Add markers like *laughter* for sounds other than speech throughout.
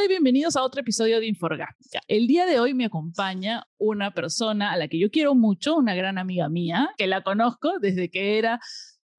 Hola y bienvenidos a otro episodio de Inforgática. El día de hoy me acompaña una persona a la que yo quiero mucho, una gran amiga mía, que la conozco desde que era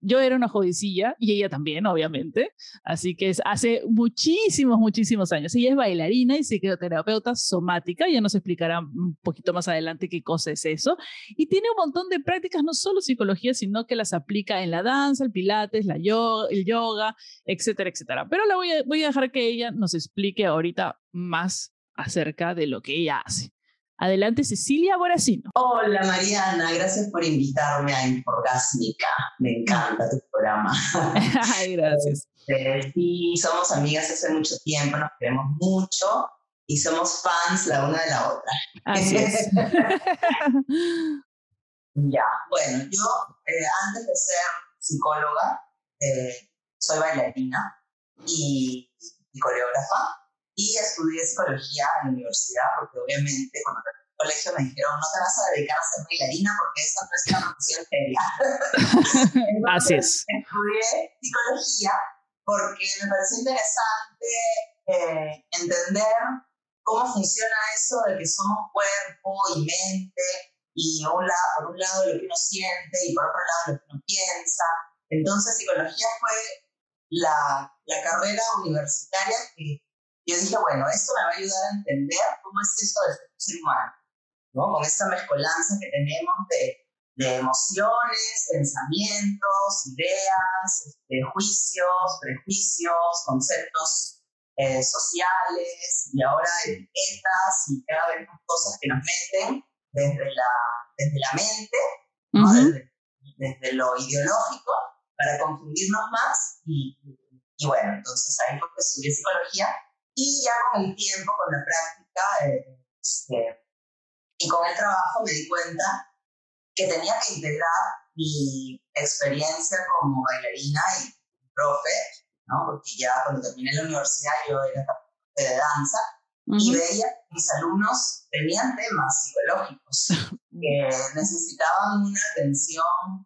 yo era una jovencilla y ella también, obviamente. Así que es hace muchísimos, muchísimos años. Ella es bailarina y psicoterapeuta somática. Ya nos explicará un poquito más adelante qué cosa es eso. Y tiene un montón de prácticas, no solo psicología, sino que las aplica en la danza, el pilates, la yoga, el yoga, etcétera, etcétera. Pero la voy a, voy a dejar que ella nos explique ahorita más acerca de lo que ella hace. Adelante, Cecilia Boracino. Hola, Mariana. Gracias por invitarme a Inforgásmica. Me encanta tu programa. *laughs* Ay, gracias. Este, sí, somos amigas hace mucho tiempo, nos queremos mucho y somos fans la una de la otra. Así es. *laughs* ya, bueno, yo eh, antes de ser psicóloga, eh, soy bailarina y, y coreógrafa y estudié psicología en la universidad porque obviamente cuando terminé el colegio me dijeron no te vas a dedicar a ser bailarina porque esa no es una profesión seria. *laughs* Así es. Estudié psicología porque me pareció interesante eh, entender cómo funciona eso de que somos cuerpo y mente y un lado, por un lado lo que uno siente y por otro lado lo que uno piensa. Entonces psicología fue la, la carrera universitaria que yo dije, bueno, esto me va a ayudar a entender cómo es esto del ser humano, ¿no? Con esta mezcolanza que tenemos de, de emociones, pensamientos, ideas, este, juicios, prejuicios, conceptos eh, sociales y ahora etiquetas y cada vez más cosas que nos meten desde la, desde la mente, desde, desde, lo ideológico, para confundirnos más. Y, y, bueno, entonces ahí fue que estudié psicología y ya con el tiempo, con la práctica eh, este, y con el trabajo me di cuenta que tenía que integrar mi experiencia como bailarina y profe, ¿no? porque ya cuando terminé la universidad yo era de danza y veía que mis alumnos tenían temas psicológicos *laughs* que necesitaban una atención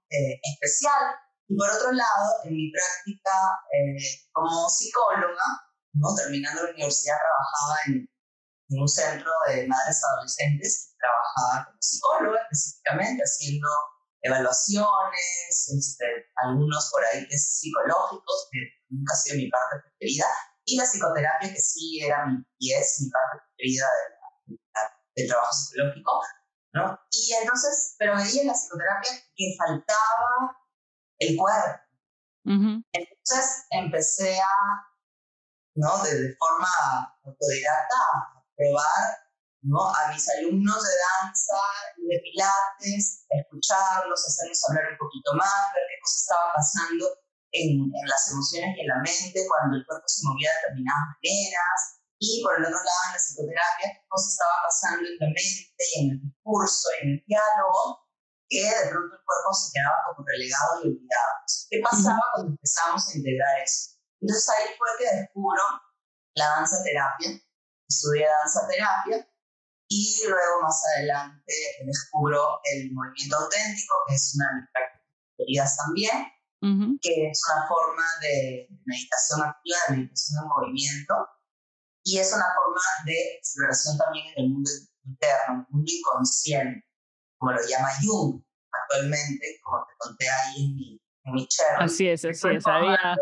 eh, especial. Y por otro lado, en mi práctica eh, como psicóloga, ¿no? Terminando la universidad trabajaba en, un centro de madres adolescentes, trabajaba como psicóloga específicamente, haciendo evaluaciones, este, algunos por ahí test psicológicos, que nunca ha sido mi parte preferida, y la psicoterapia, que sí era mi, y es mi parte preferida del trabajo psicológico, ¿no? Y entonces, pero veía en la psicoterapia que faltaba el cuerpo. Entonces empecé a ¿no? De, forma autodidacta a probar ¿no? a mis alumnos de danza y de pilates, escucharlos, hacerlos hablar un poquito más, ver qué cosa estaba pasando en, en, las emociones y en la mente cuando el cuerpo se movía de determinadas maneras. Y por el otro lado, en la psicoterapia, qué cosa estaba pasando en la mente y en el discurso en el diálogo, que de pronto el cuerpo se quedaba como relegado y olvidado. ¿Qué pasaba cuando empezamos a integrar eso? Entonces ahí fue que descubro la danza terapia, estudié danza terapia y luego más adelante descubro el movimiento auténtico, que es una de mis prácticas también, que es una forma de meditación activa, de meditación en movimiento, y es una forma de exploración también en el mundo interno, en el mundo inconsciente, como lo llama Jung actualmente, como te conté ahí en mi, en mi Así es, así es. Había,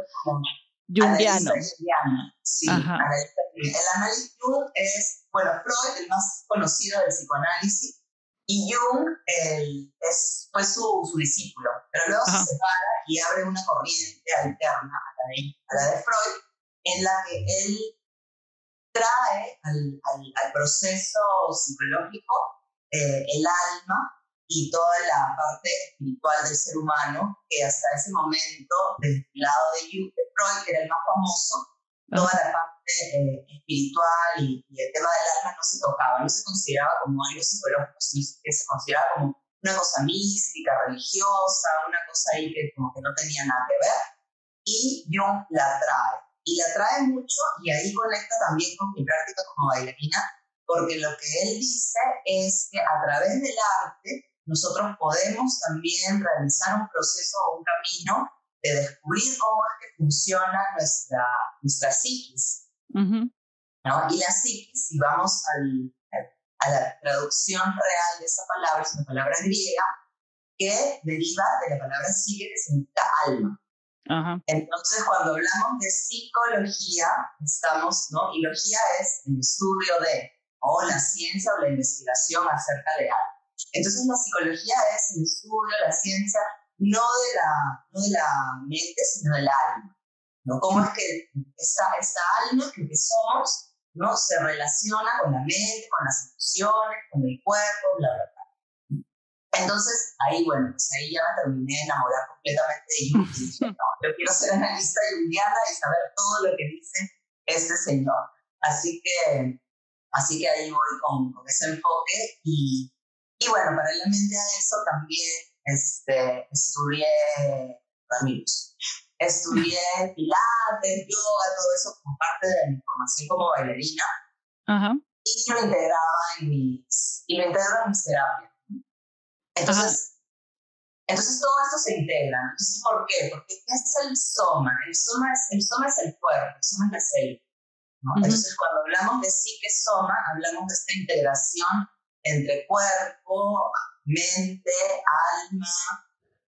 Jungiano. Sí, el análisis Jung es, bueno, Freud, el más conocido del psicoanálisis, y Jung el, es, fue su, su, discípulo, pero luego se separa y abre una corriente alterna a la, de, a la de Freud, en la que él trae al, al, al proceso psicológico eh, el alma y toda la parte espiritual del ser humano, que hasta ese momento, desde el lado de, Freud, que era el más famoso, toda la parte eh, espiritual y, el tema del alma no se tocaba, no se consideraba como algo psicológico, sino que se consideraba como una cosa mística, religiosa, una cosa ahí que como que no tenía nada que ver. Y Jung la trae. Y la trae mucho y ahí conecta también con mi práctica como bailarina, porque lo que él dice es que a través del arte nosotros podemos también realizar un proceso o un camino de descubrir cómo es que funciona nuestra, nuestra psiquis. ¿no? Y la psiquis, si vamos al, a la traducción real de esa palabra, es una palabra griega que deriva de la palabra psique, que significa alma. Entonces, cuando hablamos de psicología, estamos, ¿no? Y logía es el estudio de, o la ciencia o la investigación acerca de algo. Entonces, la psicología es el estudio, la ciencia, no de la, no de la mente, sino del alma. ¿no? ¿Cómo es que esta, esta alma que somos ¿no? se relaciona con la mente, con las emociones, con el cuerpo, bla, bla, bla? Entonces, ahí, bueno, pues ahí ya me terminé de enamorar completamente de Jung. yo quiero ser analista junguiana y saber todo lo que dice este señor. Así que, así que ahí voy con, con ese enfoque. Y, y bueno, paralelamente a eso también este, estudié Ramírez. Estudié pilates, yoga, todo eso como parte de mi formación como bailarina. Ajá. Y lo integraba en mis, y lo integro en mis terapias. Entonces, entonces todo esto se integra. Entonces, ¿por qué? Porque ¿qué es el soma? El soma es el, soma es el cuerpo, el soma es la célula. Entonces, cuando hablamos de psique soma, hablamos de esta integración entre cuerpo, mente, alma,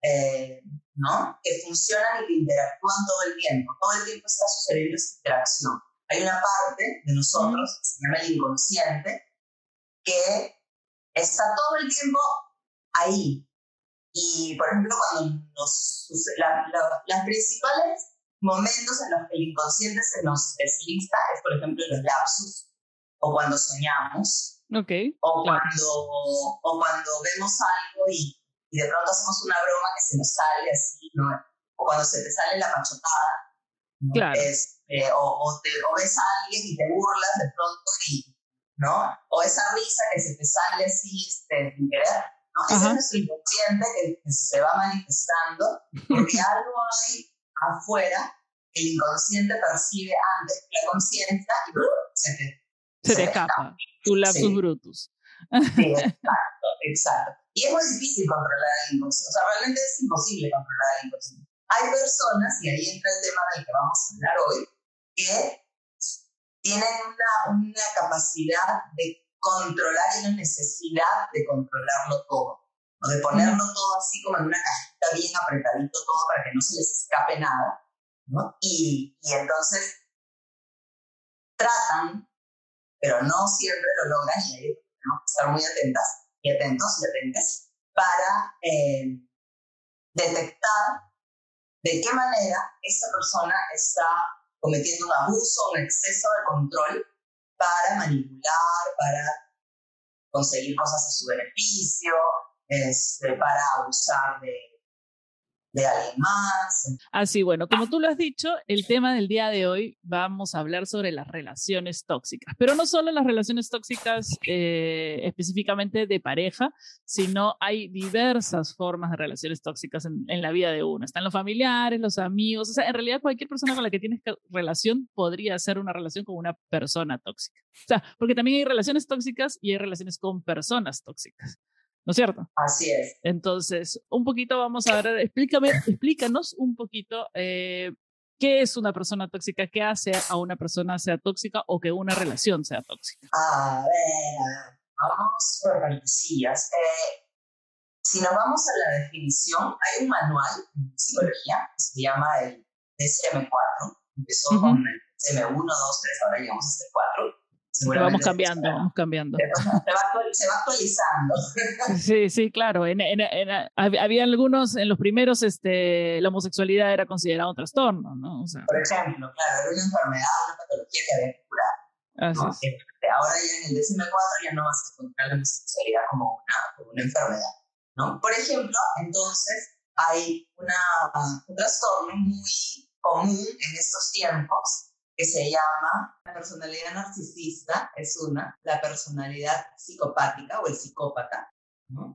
eh, ¿no? Que funcionan y que interactúan todo el tiempo. Todo el tiempo está sucediendo esta interacción. Hay una parte de nosotros, se llama el inconsciente, que está todo el tiempo ahí. Y, por ejemplo, cuando nos los principales momentos en los que el inconsciente se nos deslista es, por ejemplo, los lapsus, o cuando soñamos, okay, o, cuando, o cuando vemos algo y, y, de pronto hacemos una broma que se nos sale así, ¿no? O cuando se te sale la pachotada, claro. Este, o, o, te, o ves a alguien y te burlas de pronto y, ¿no? O esa risa que se te sale así este, sin querer ese es nuestro inconsciente que, se va manifestando porque *laughs* algo hay afuera que el inconsciente percibe antes que la conciencia y ¡uh! se te, se, te escapa. Tu lapsus brutus. Sí, *laughs* exacto, exacto. Y es muy difícil controlar el inconsciente. O sea, realmente es imposible controlar el inconsciente. Hay personas, y ahí entra el tema del que vamos a hablar hoy, que tienen una, una capacidad de controlar y la necesidad de controlarlo todo, o de ponerlo todo así como en una cajita bien apretadito todo para que no se les escape nada, ¿no? Y, y entonces tratan, pero no siempre lo logran y ahí tenemos que estar muy atentas y atentos y atentas para eh, detectar de qué manera esta persona está cometiendo un abuso, un exceso de control para manipular, para conseguir cosas a su beneficio, este, para abusar de, de alguien más. Así, bueno, como tú lo has dicho, el tema del día de hoy vamos a hablar sobre las relaciones tóxicas, pero no solo las relaciones tóxicas eh, específicamente de pareja, sino hay diversas formas de relaciones tóxicas en, en, la vida de uno. Están los familiares, los amigos, o sea, en realidad cualquier persona con la que tienes relación podría ser una relación con una persona tóxica. O sea, porque también hay relaciones tóxicas y hay relaciones con personas tóxicas. ¿No es cierto? Así es. Entonces, un poquito vamos a ver, explícame, explícanos un poquito eh, qué es una persona tóxica, qué hace a una persona sea tóxica o que una relación sea tóxica. A ver, vamos por partecillas. Eh, si nos vamos a la definición, hay un manual en psicología que se llama el DSM-4, empezó con el DSM-1, 2, 3, ahora llegamos hasta el 4 vamos cambiando, vamos cambiando. Se va, actualizando. Sí, sí, claro. En, había algunos, en los primeros, este, la homosexualidad era considerada un trastorno, ¿no? O sea, Por ejemplo, claro, era una enfermedad, una patología que había que curar. ¿no? Ahora ya en el DSM-4 ya no vas a encontrar la homosexualidad como una, como una enfermedad. ¿no? Por ejemplo, entonces hay una, un trastorno muy común en estos tiempos que se llama la personalidad narcisista, es una, la personalidad psicopática o el psicópata,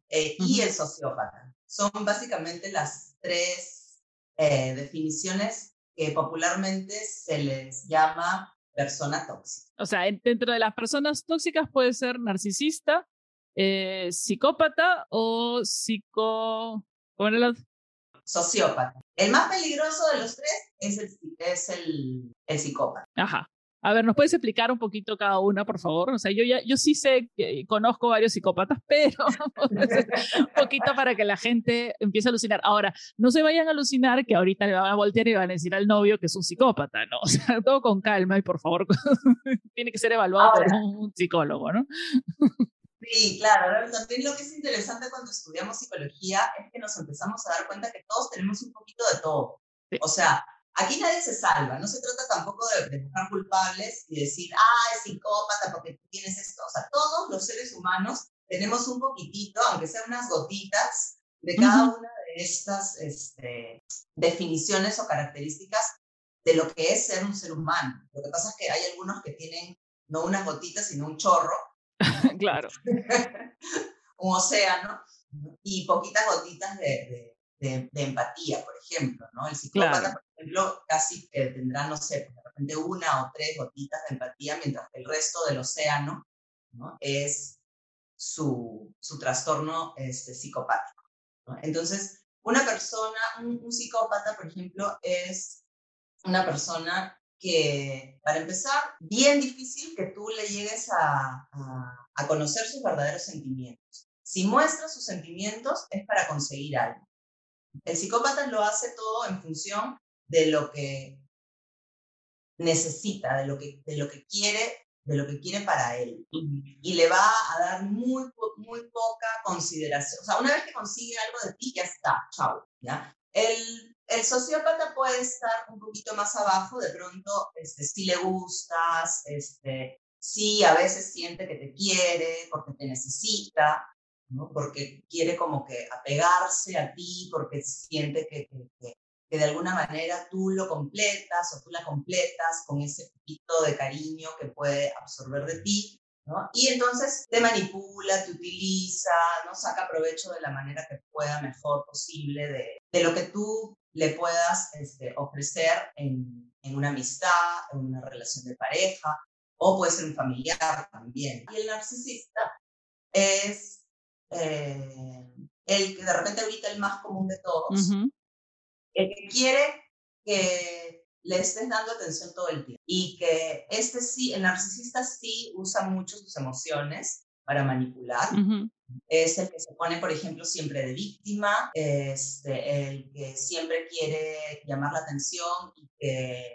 eh, y el sociópata. Son básicamente las tres eh, definiciones que popularmente se les llama persona tóxica. O sea, dentro de las personas tóxicas puede ser narcisista, eh, psicópata o psico... ¿Cómo era el sociópata. El más peligroso de los tres es el, es el, el psicópata. Ajá. A ver, ¿nos puedes explicar un poquito cada una, por favor? O sea, yo ya, yo sí sé, que conozco varios psicópatas, *laughs* pero un poquito para que la gente empiece a alucinar. Ahora, no se vayan a alucinar que ahorita le van a voltear y van a decir al novio que es un psicópata, ¿no? O sea, todo con calma y por favor, *laughs* tiene que ser evaluado por un psicólogo, ¿no? Sí, claro. También lo que es interesante cuando estudiamos psicología es que nos empezamos a dar cuenta que todos tenemos un poquito de todo. O sea, Aquí nadie se salva, no se trata tampoco de, buscar culpables y decir, ah, es psicópata porque tú tienes esto. O sea, todos los seres humanos tenemos un poquitito, aunque sean unas gotitas, de cada una de estas este, definiciones o características de lo que es ser un ser humano. Lo que pasa es que hay algunos que tienen no unas gotitas, sino un chorro. *laughs* claro. *laughs* un océano y poquitas gotitas de, de, empatía, por ejemplo, ¿no? El psicópata, por ejemplo, casi tendrá, no sé, de repente una o tres gotitas de empatía, mientras que el resto del océano, ¿no? Es su, su trastorno este, psicopático. Entonces, una persona, un, psicópata, por ejemplo, es una persona que, para empezar, bien difícil que tú le llegues a, a, a conocer sus verdaderos sentimientos. Si muestra sus sentimientos es para conseguir algo. El psicópata lo hace todo en función de lo que necesita, de lo que, de lo que quiere de lo que quiere para él y le va a dar muy, muy poca consideración. O sea, una vez que consigue algo de ti, ya está, chao, ¿ya? El, el sociópata puede estar un poquito más abajo, de pronto, este, si le gustas, este, sí, a veces siente que te quiere porque te necesita, porque quiere como que apegarse a ti, porque siente que, que, que, de alguna manera tú lo completas o tú la completas con ese poquito de cariño que puede absorber de ti. ¿no? Y entonces te manipula, te utiliza, ¿no? saca provecho de la manera que pueda mejor posible de, de lo que tú le puedas este, ofrecer en, en una amistad, en una relación de pareja, o puede ser un familiar también. Y el narcisista es eh, el que de repente ahorita el más común de todos, el que quiere que le estés dando atención todo el tiempo y que este sí, el narcisista sí usa mucho sus emociones para manipular. Es el que se pone, por ejemplo, siempre de víctima, este, el que siempre quiere llamar la atención y que,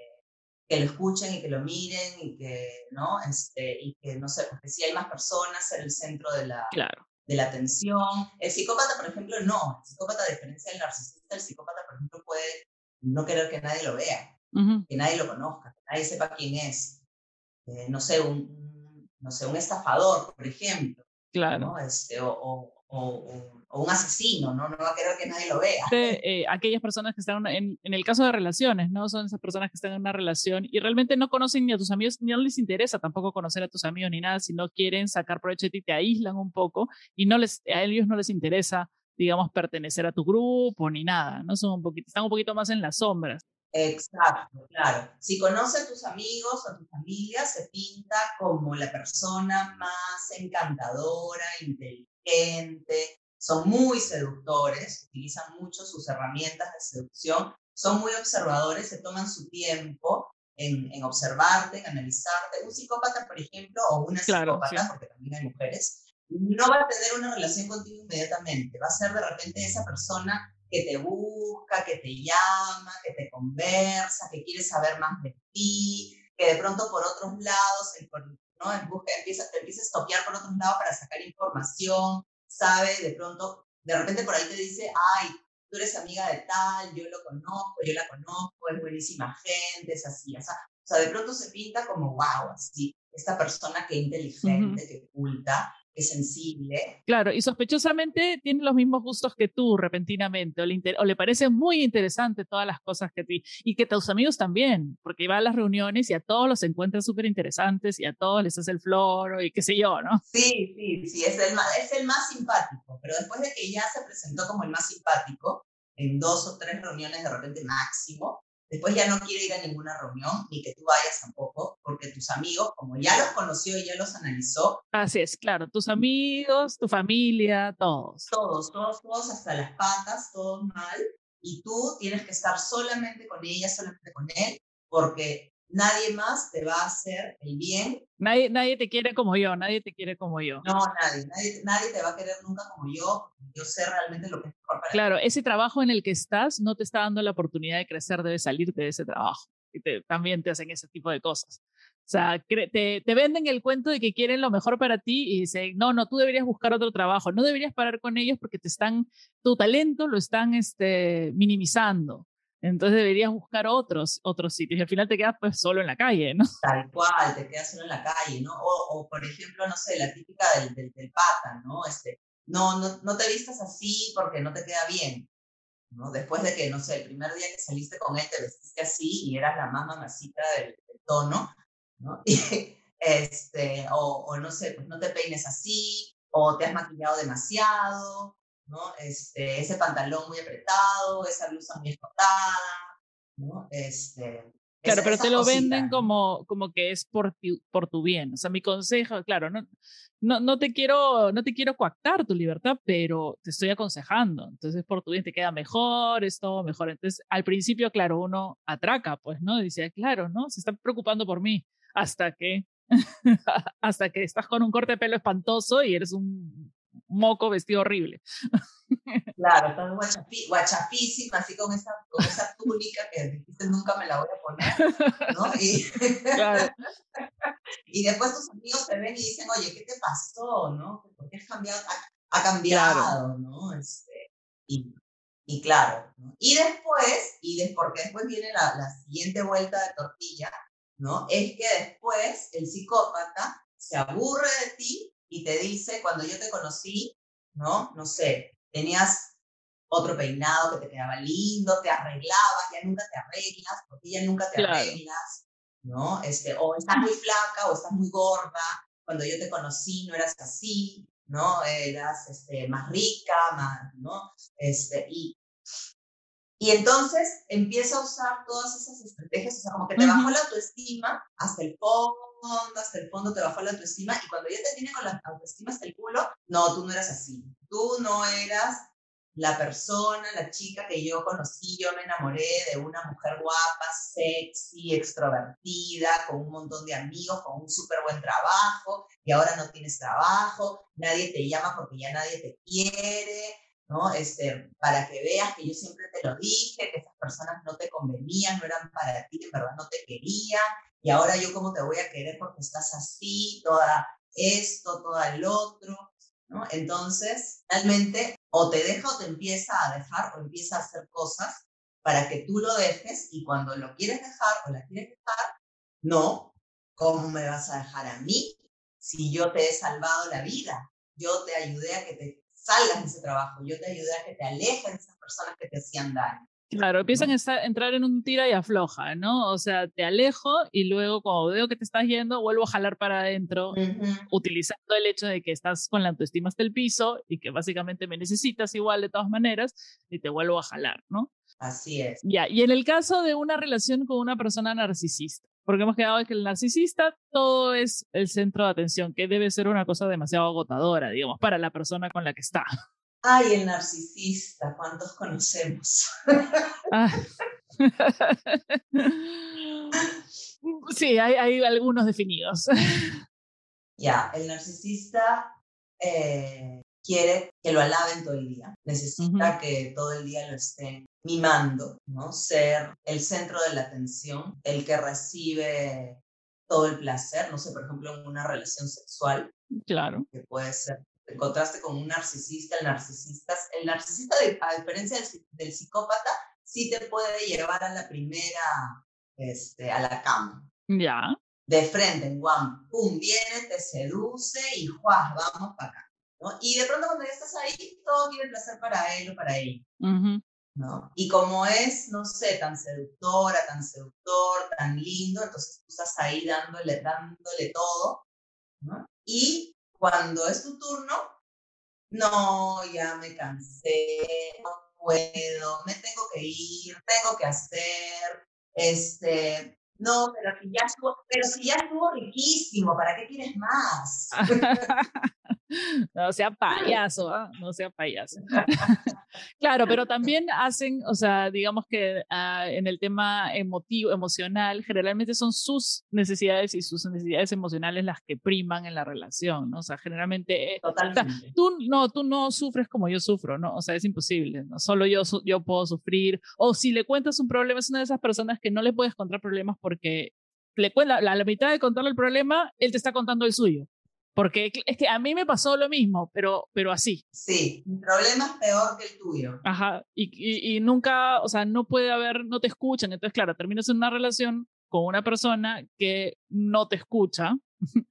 que lo escuchen y que lo miren y que, ¿no? Este, y que, no sé, porque si hay más personas en el centro de la, claro de la atención. El psicópata, por ejemplo, no. El psicópata, a diferencia del narcisista, el psicópata, por ejemplo, puede no querer que nadie lo vea, que nadie lo conozca, que nadie sepa quién es. Eh, no sé, un, no sé, un estafador, por ejemplo. Claro. Este, o, o, un asesino, ¿no? No va a querer que nadie lo vea. Eh, aquellas personas que están, en, en, el caso de relaciones, ¿no? Son esas personas que están en una relación y realmente no conocen ni a tus amigos, ni no les interesa tampoco conocer a tus amigos ni nada, sino quieren sacar provecho de ti, te aíslan un poco y no les, a ellos no les interesa, digamos, pertenecer a tu grupo ni nada, ¿no? Son un poquito, están un poquito más en las sombras. Exacto, claro. Si conoce a tus amigos o a tu familia, se pinta como la persona más encantadora, inteligente, son muy seductores, utilizan mucho sus herramientas de seducción, son muy observadores, se toman su tiempo en, en observarte, en analizarte. Un psicópata, por ejemplo, o una psicópata, porque también hay mujeres, no va a tener una relación contigo inmediatamente, va a ser de repente esa persona que te busca, que te llama, que te conversa, que quiere saber más de ti, que de pronto por otros lados, ¿no? En busca, empieza, te empieza a estoquear por otros lados para sacar información, sabe, de pronto, de repente por ahí te dice, ay, tú eres amiga de tal, yo lo conozco, yo la conozco, es buenísima gente, es así, o sea, o sea de pronto se pinta como, wow, así, esta persona que inteligente, que culta, es sensible. Claro, y sospechosamente tiene los mismos gustos que tú repentinamente, o le, o le parece muy interesante todas las cosas que ti, y que tus amigos también, porque va a las reuniones y a todos los encuentran súper interesantes y a todos les hace el floro y qué sé yo, ¿no? Sí, sí, sí, es el, más, es el más simpático, pero después de que ya se presentó como el más simpático, en dos o tres reuniones de repente máximo, Después ya no quiere ir a ninguna reunión, ni que tú vayas tampoco, porque tus amigos, como ya los conoció y ya los analizó. Así es, claro, tus amigos, tu familia, todos. Todos, todos, todos, hasta las patas, todos mal. Y tú tienes que estar solamente con ella, solamente con él, porque nadie más te va a hacer el bien. Nadie, nadie te quiere como yo, nadie te quiere como yo. No, nadie, nadie, nadie te va a querer nunca como yo. Yo sé realmente lo que es mejor para Claro, ese trabajo en el que estás no te está dando la oportunidad de crecer, debes salirte de ese trabajo. Y te, también te hacen ese tipo de cosas. O sea, te, te, venden el cuento de que quieren lo mejor para ti y dicen, no, no, tú deberías buscar otro trabajo, no deberías parar con ellos porque te están, tu talento lo están este, minimizando. Entonces deberías buscar otros, otros sitios y al final te quedas pues solo en la calle, ¿no? Tal cual, te quedas solo en la calle, ¿no? O, o por ejemplo, no sé, la típica del, del, del, pata, ¿no? Este, no, no, no te vistas así porque no te queda bien, ¿no? Después de que, no sé, el primer día que saliste con él te vestiste así y eras la más mamacita del, del tono, ¿no? *laughs* Y, este, o, o no sé, pues no te peines así, o te has maquillado demasiado, ¿no? Este, ese pantalón muy apretado, esa blusa muy escotada, ¿no? Este, claro, pero te lo venden como, como que es por tu, por tu bien. O sea, mi consejo, claro, no, no, no, te quiero, no te quiero coactar tu libertad, pero te estoy aconsejando. Entonces, por tu bien te queda mejor, es todo mejor. Entonces, al principio, claro, uno atraca, pues, ¿no? Dice, claro, ¿no? Se está preocupando por mí. Hasta que, *laughs* hasta que estás con un corte de pelo espantoso y eres un moco vestido horrible. Claro, *laughs* estás guachafísima, así con esa, con esa túnica que dijiste nunca me la voy a poner, ¿no? *laughs* Y, claro. *laughs* y después tus amigos te ven y dicen, oye, ¿qué te pasó, no? ¿Por qué has cambiado? Ha, ha cambiado, claro. ¿no? Este, y, y claro, ¿no? y después, y de, porque después viene la, la siguiente vuelta de tortilla, ¿no? Es que después el psicópata se aburre de ti y te dice, cuando yo te conocí, ¿no? No sé, tenías otro peinado que te quedaba lindo, te arreglabas, ya nunca te arreglas, porque ya nunca te claro. arreglas, ¿no? Este, o estás muy flaca o estás muy gorda, cuando yo te conocí no eras así, ¿no? Eras este, más rica, más, ¿no? Este, y, y entonces empieza a usar todas esas estrategias, o sea, como que te uh -huh. bajó la autoestima hasta el fondo, hasta el fondo te bajó la autoestima y cuando ya te tiene con la autoestima hasta el culo, no, tú no eras así. Tú no eras la persona, la chica que yo conocí, yo me enamoré de una mujer guapa, sexy, extrovertida, con un montón de amigos, con un súper buen trabajo, y ahora no tienes trabajo, nadie te llama porque ya nadie te quiere, ¿no? Este, para que veas que yo siempre te lo dije, que esas personas no te convenían, no eran para ti, en verdad no te querían, y ahora yo cómo te voy a querer porque estás así, toda esto, todo el otro, ¿no? Entonces, realmente o te deja o te empieza a dejar o empieza a hacer cosas para que tú lo dejes y cuando lo quieres dejar o la quieres dejar, no, ¿cómo me vas a dejar a mí si yo te he salvado la vida? Yo te ayudé a que te salgas de ese trabajo, yo te ayudé a que te alejes de esas personas que te hacían daño. Claro, empiezan a entrar en un tira y afloja, ¿no? O sea, te alejo y luego cuando veo que te estás yendo, vuelvo a jalar para adentro, uh -huh. utilizando el hecho de que estás con la autoestima hasta el piso y que básicamente me necesitas igual de todas maneras y te vuelvo a jalar, ¿no? Así es. Ya, y en el caso de una relación con una persona narcisista, porque hemos quedado que el narcisista todo es el centro de atención, que debe ser una cosa demasiado agotadora, digamos, para la persona con la que está. Ay, el narcisista, ¿cuántos conocemos? Ah. *laughs* sí, hay, hay, algunos definidos. Ya, el narcisista eh, quiere que lo alaben todo el día, necesita uh -huh. que todo el día lo estén mimando, ¿no? Ser el centro de la atención, el que recibe todo el placer, no sé, por ejemplo, en una relación sexual. Claro. Que puede ser te encontraste con un narcisista, el narcisista, el narcisista a diferencia del, del, psicópata, sí te puede llevar a la primera, este, a la cama. Ya. De frente, en guam, pum, viene, te seduce y juaz, vamos para acá. ¿no? Y de pronto cuando ya estás ahí, todo quiere placer para él o para ella. Uh -huh. ¿No? Y como es, no sé, tan seductora, tan seductor, tan lindo, entonces tú estás ahí dándole, dándole todo, ¿no? Y cuando es tu turno, no, ya me cansé, no puedo, me tengo que ir, tengo que hacer, este, no, pero si ya estuvo, pero si ya estuvo riquísimo, ¿para qué quieres más? *laughs* *laughs* no sea payaso, ¿ah? no sea payaso. *laughs* claro, pero también hacen, o sea, digamos que ah, en el tema emotivo, emocional, generalmente son sus necesidades y sus necesidades emocionales las que priman en la relación, ¿no? O sea, generalmente... Totalmente. tú, no, tú no sufres como yo sufro, ¿no? O sea, es imposible, ¿no? Solo yo, yo puedo sufrir. O si le cuentas un problema, es una de esas personas que no le puedes contar problemas porque le cuenta la, la mitad de contarle el problema, él te está contando el suyo. Porque es que a mí me pasó lo mismo, pero, pero así. Sí, mi problema es peor que el tuyo. Ajá, y, y, y, nunca, o sea, no puede haber, no te escuchan. Entonces, claro, terminas en una relación con una persona que no te escucha. *laughs*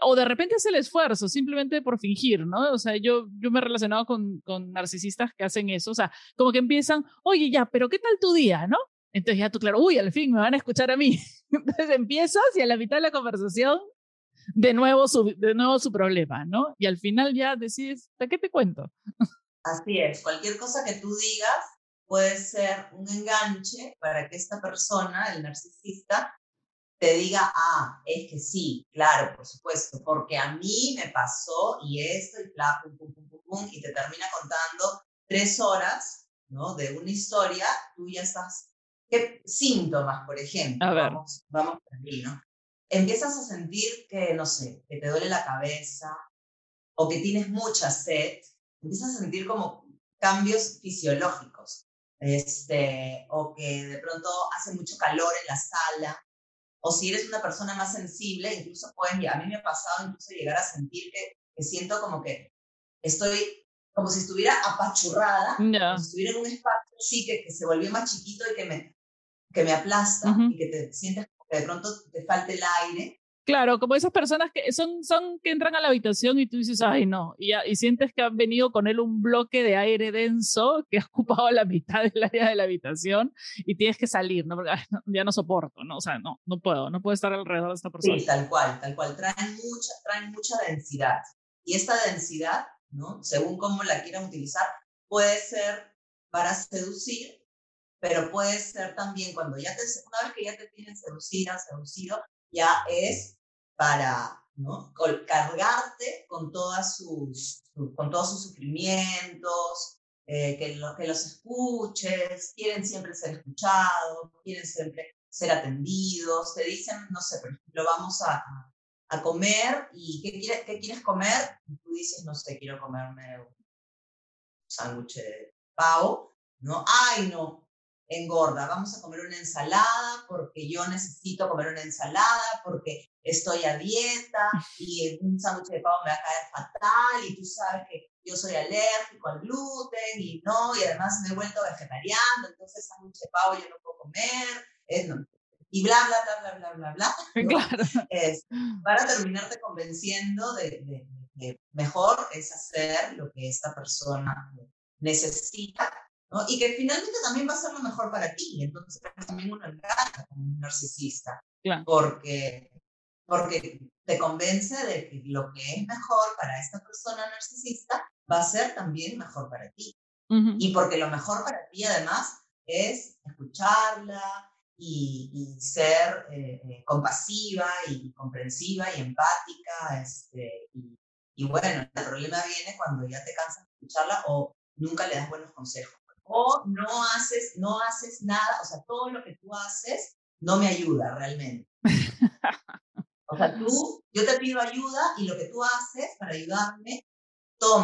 o de repente hace el esfuerzo simplemente por fingir, ¿no? O sea, yo, yo me he relacionado con, con narcisistas que hacen eso, o sea, como que empiezan, oye, ya, pero ¿qué tal tu día, no? Entonces ya tú, claro, uy, al fin me van a escuchar a mí. *laughs* Entonces empiezas y a la mitad de la conversación de nuevo su, de nuevo su problema, ¿no? Y al final ya decides, ¿de qué te cuento? Así es, cualquier cosa que tú digas puede ser un enganche para que esta persona, el narcisista, te diga, ah, es que sí, claro, por supuesto, porque a mí me pasó y esto y bla, pum, pum, pum, pum, pum, y te termina contando tres horas, ¿no? De una historia, tú ya estás, ¿qué síntomas, por ejemplo? A ver. Vamos, vamos por aquí, ¿no? Empiezas a sentir que, no sé, que te duele la cabeza o que tienes mucha sed, empiezas a sentir como cambios fisiológicos, este, o que de pronto hace mucho calor en la sala, o si eres una persona más sensible, incluso pueden, a mí me ha pasado incluso llegar a sentir que, que siento como que estoy como si estuviera apachurrada, como si estuviera en un espacio así que, que se volvió más chiquito y que me, que me aplasta y que te sientes de pronto te falte el aire. Claro, como esas personas que son, son que entran a la habitación y tú dices, ay, no, y, y sientes que han venido con él un bloque de aire denso que ha ocupado la mitad del área de la habitación y tienes que salir, ¿no? Porque ay, no, ya no soporto, ¿no? O sea, no, no puedo, no puedo estar alrededor de esta persona. Sí, tal cual, tal cual, traen mucha, traen mucha densidad. Y esta densidad, ¿no? Según cómo la quieran utilizar, puede ser para seducir pero puede ser también cuando ya te, una vez que ya te tienen seducida, seducido, ya es para ¿no? cargarte con, todas sus, con todos sus sufrimientos, eh, que, lo, que los escuches, quieren siempre ser escuchados, quieren siempre ser atendidos, te dicen, no sé, por ejemplo, vamos a, a comer y ¿qué quieres, ¿qué quieres comer? Y tú dices, no sé, quiero comerme un sándwich de pavo, ¿no? Ay, no, engorda, vamos a comer una ensalada porque yo necesito comer una ensalada, porque estoy a dieta y un sándwich de pavo me va a caer fatal y tú sabes que yo soy alérgico al gluten y no, y además me he vuelto vegetariano, entonces sándwich de pavo yo no puedo comer, y bla, bla, bla, bla, bla, bla, bla. *laughs* Claro. Es, para terminarte convenciendo de, de mejor es hacer lo que esta persona necesita y que finalmente también va a ser lo mejor para ti. Entonces también uno engaña como un narcisista, porque, porque te convence de que lo que es mejor para esta persona narcisista va a ser también mejor para ti. Y porque lo mejor para ti además es escucharla y, y ser eh, eh, compasiva y comprensiva y empática. Este, y, y bueno, el problema viene cuando ya te cansas de escucharla o nunca le das buenos consejos o no haces, no haces nada, o sea, todo lo que tú haces no me ayuda realmente. O sea, tú, yo te pido ayuda y lo que tú haces para ayudarme. Todo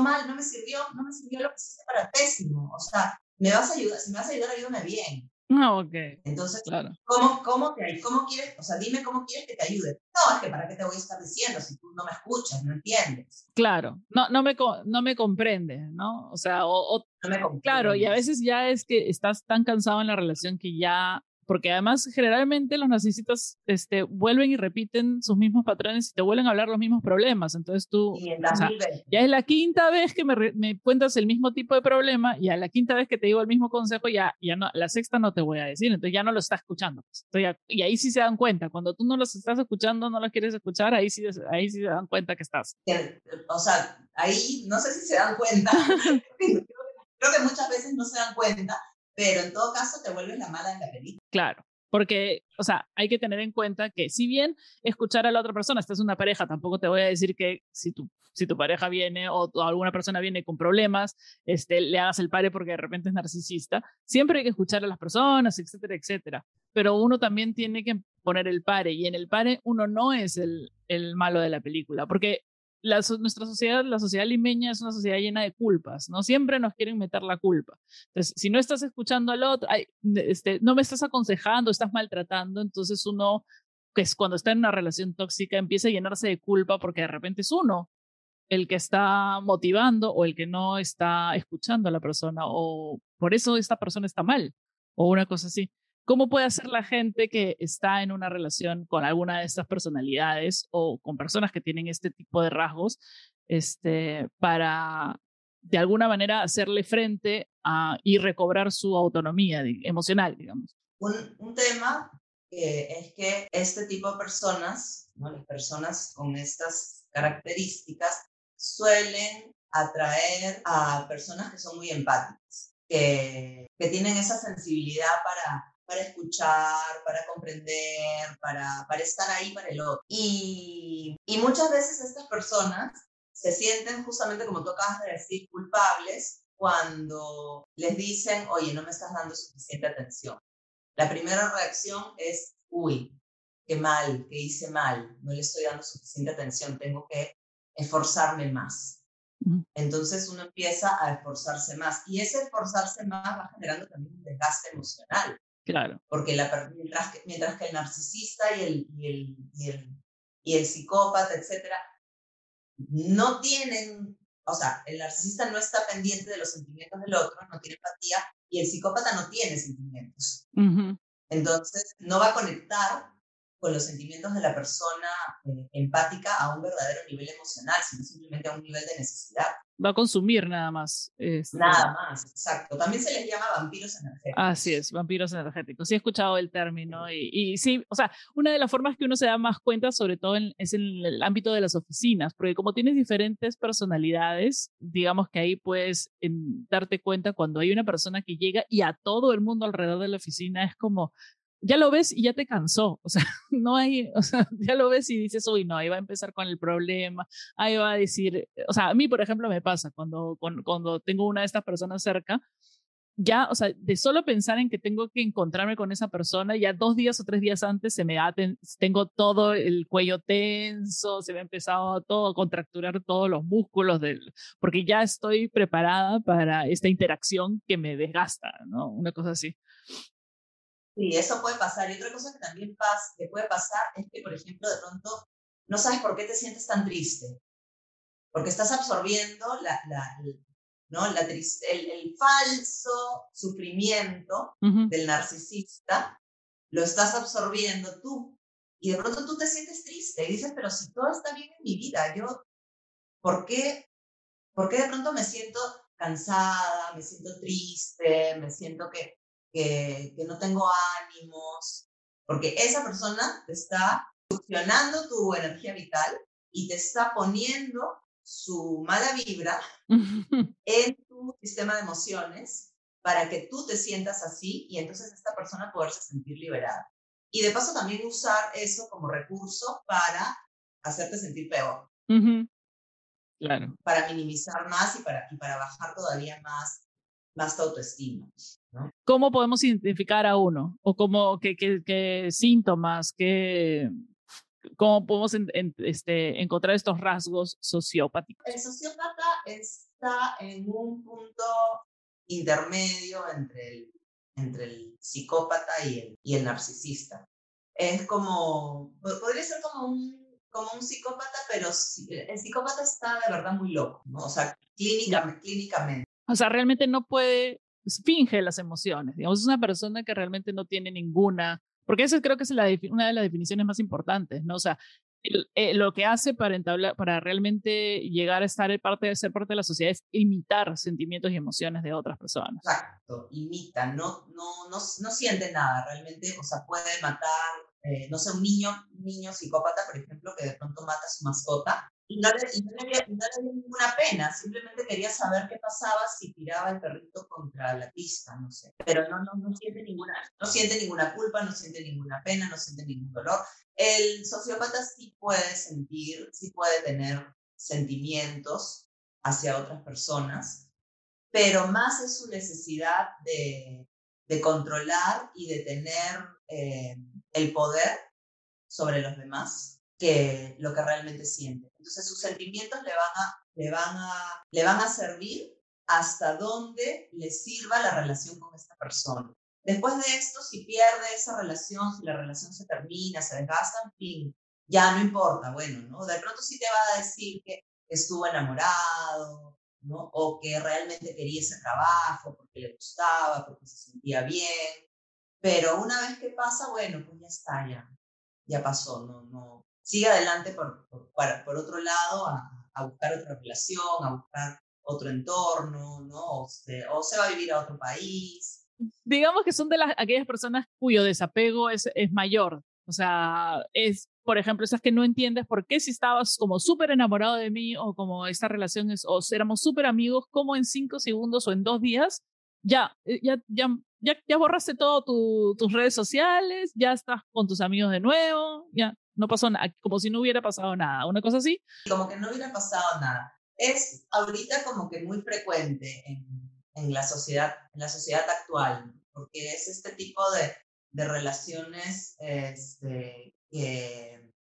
mal, no me sirvió, no me sirvió lo que hiciste para pésimo. O sea, me vas a ayudar, si me vas a ayudar, ayúdame bien. No, ok. Entonces, claro. ¿cómo, cómo, te, ¿cómo quieres? O sea, dime cómo quieres que te ayude. No, es que para qué te voy a estar diciendo si tú no me escuchas, no entiendes. Claro, no, no, me, no me comprendes, ¿no? O sea, o, o no me claro, y a veces ya es que estás tan cansado en la relación que ya porque además generalmente los narcisistas este, vuelven y repiten sus mismos patrones y te vuelven a hablar los mismos problemas. Entonces tú, Y en o sea, 2020. ya es la quinta vez que me, me cuentas el mismo tipo de problema y a la quinta vez que te digo el mismo consejo, ya, ya no, la sexta no te voy a decir, entonces ya no lo estás escuchando. Entonces ya- y ahí sí se dan cuenta, cuando tú no los estás escuchando, no los quieres escuchar, ahí sí, ahí sí se dan cuenta que estás. o sea, ahí no sé si se dan cuenta, *laughs* *laughs* creo que muchas veces no se dan cuenta, pero en todo caso te vuelves la mala en la película. Claro. Porque, o sea, hay que tener en cuenta que si bien escuchar a la otra persona, esta es una pareja, tampoco te voy a decir que si tu, si tu pareja viene o, alguna persona viene con problemas, este, le hagas el pare porque de repente es narcisista. Siempre hay que escuchar a las personas, etcétera, etcétera. Pero uno también tiene que poner el pare y en el pare uno no es el, el malo de la película, porque nuestra sociedad, la sociedad limeña es una sociedad llena de culpas, ¿no? Siempre nos quieren meter la culpa. Entonces, si no estás escuchando al otro, este, no me estás aconsejando, estás maltratando, entonces uno, que es cuando está en una relación tóxica, empieza a llenarse de culpa porque de repente es uno el que está motivando o el que no está escuchando a la persona o por eso esta persona está mal o una cosa así. ¿Cómo puede hacer la gente que está en una relación con alguna de estas personalidades o con personas que tienen este tipo de rasgos este, para de alguna manera hacerle frente a, y recobrar su autonomía emocional, digamos? Un, tema es que este tipo de personas, ¿no? las personas con estas características, suelen atraer a personas que son muy empáticas, que, que tienen esa sensibilidad para para escuchar, para comprender, para, para estar ahí para el otro. Y, y muchas veces estas personas se sienten justamente como tú acabas de decir, culpables cuando les dicen, oye, no me estás dando suficiente atención. La primera reacción es, uy, qué mal, qué hice mal, no le estoy dando suficiente atención, tengo que esforzarme más. Entonces uno empieza a esforzarse más y ese esforzarse más va generando también un desgaste emocional. Claro. Porque la, mientras, que, mientras que el narcisista y el, y el, y el, y el psicópata, etcétera, no tienen, o sea, el narcisista no está pendiente de los sentimientos del otro, no tiene empatía, y el psicópata no tiene sentimientos. Entonces, no va a conectar con los sentimientos de la persona eh, empática a un verdadero nivel emocional, sino simplemente a un nivel de necesidad va a consumir nada más. Este nada más, exacto. También se les llama vampiros energéticos. Así es, vampiros energéticos. Sí he escuchado el término y, y sí, o sea, una de las formas que uno se da más cuenta, sobre todo es en el ámbito de las oficinas, porque como tienes diferentes personalidades, digamos que ahí puedes darte cuenta cuando hay una persona que llega y a todo el mundo alrededor de la oficina es como, ya lo ves y ya te cansó. O sea, *laughs* no hay, o sea, *laughs* ya lo ves y dices, uy, no, ahí va a empezar con el problema, ahí va a decir, o sea, a mí, por ejemplo, me pasa cuando, cuando, cuando tengo una de estas personas cerca, ya, o sea, de solo pensar en que tengo que encontrarme con esa persona, ya dos días o tres días antes se me da, tengo todo el cuello tenso, se me ha empezado todo a contracturar todos los músculos del, porque ya estoy preparada para esta interacción que me desgasta, ¿no? Una cosa así. Sí, eso puede pasar. Y otra cosa que también pasa, que puede pasar es que, por ejemplo, de pronto no sabes por qué te sientes tan triste. Porque estás absorbiendo la, la, ¿no? la el, el, falso sufrimiento del narcisista, lo estás absorbiendo tú. Y de pronto tú te sientes triste y dices, pero si todo está bien en mi vida, yo, ¿por qué, ¿por qué de pronto me siento cansada, me siento triste, me siento que que, que no tengo ánimos, porque esa persona te está succionando tu energía vital y te está poniendo su mala vibra *laughs* en tu sistema de emociones para que tú te sientas así y entonces esta persona poderse sentir liberada. Y de paso también usar eso como recurso para hacerte sentir peor. Claro. Para minimizar más y para, y para bajar todavía más, más tu autoestima. ¿Cómo podemos identificar a uno? ¿O cómo, qué, qué, síntomas, qué, cómo podemos este, encontrar estos rasgos sociopáticos? El sociópata está en un punto intermedio entre el, entre el psicópata y el, y el narcisista. Es como, podría ser como un, como un psicópata, pero el psicópata está de verdad muy loco, ¿no? O sea, clínicamente, clínicamente. O sea, realmente no puede finge las emociones. Digamos, es una persona que realmente no tiene ninguna, porque esa creo que es una de las definiciones más importantes, ¿no? O sea, eh, lo que hace para entablar, para realmente llegar a estar parte de ser parte de la sociedad es imitar sentimientos y emociones de otras personas. Exacto, imita, no, no, no, no siente nada realmente, o sea, puede matar, eh, no sé, un niño, un niño psicópata, por ejemplo, que de pronto mata a su mascota Y no, le, y no, le, ninguna pena, simplemente quería saber qué pasaba si tiraba el perrito contra la pista, no sé. Pero no, no, no, siente ninguna, no siente ninguna culpa, no siente ninguna pena, no siente ningún dolor. El sociópata sí puede sentir, sí puede tener sentimientos hacia otras personas, pero más es su necesidad de, de controlar y de tener eh, el poder sobre los demás que lo que realmente siente. Entonces sus sentimientos le van a, le van a, le van a servir hasta donde le sirva la relación con esta persona. Después de esto, si pierde esa relación, si la relación se termina, se desgasta, en fin, ya no importa, bueno, ¿no? De pronto sí te va a decir que estuvo enamorado, ¿no? O que realmente quería ese trabajo porque le gustaba, porque se sentía bien. Pero una vez que pasa, bueno, pues ya está, ya, ya pasó, no, no. Sigue adelante por, por, otro lado a, a, buscar otra relación, a buscar otro entorno, ¿no? O se, o se va a vivir a otro país. Digamos que son de las, aquellas personas cuyo desapego es, es mayor. O sea, es por ejemplo, esas que no entiendes por qué si estabas como súper enamorado de mí o como esta relación es, o éramos súper amigos, como en cinco segundos o en dos días, ya, eh, ya, ya, ya, ya borraste todo tus redes sociales, ya estás con tus amigos de nuevo, ya no pasó nada, como si no hubiera pasado nada, una cosa así. Como que no hubiera pasado nada. Es ahorita como que muy frecuente en, en la sociedad, en la sociedad actual, porque es este tipo de, de relaciones este, que,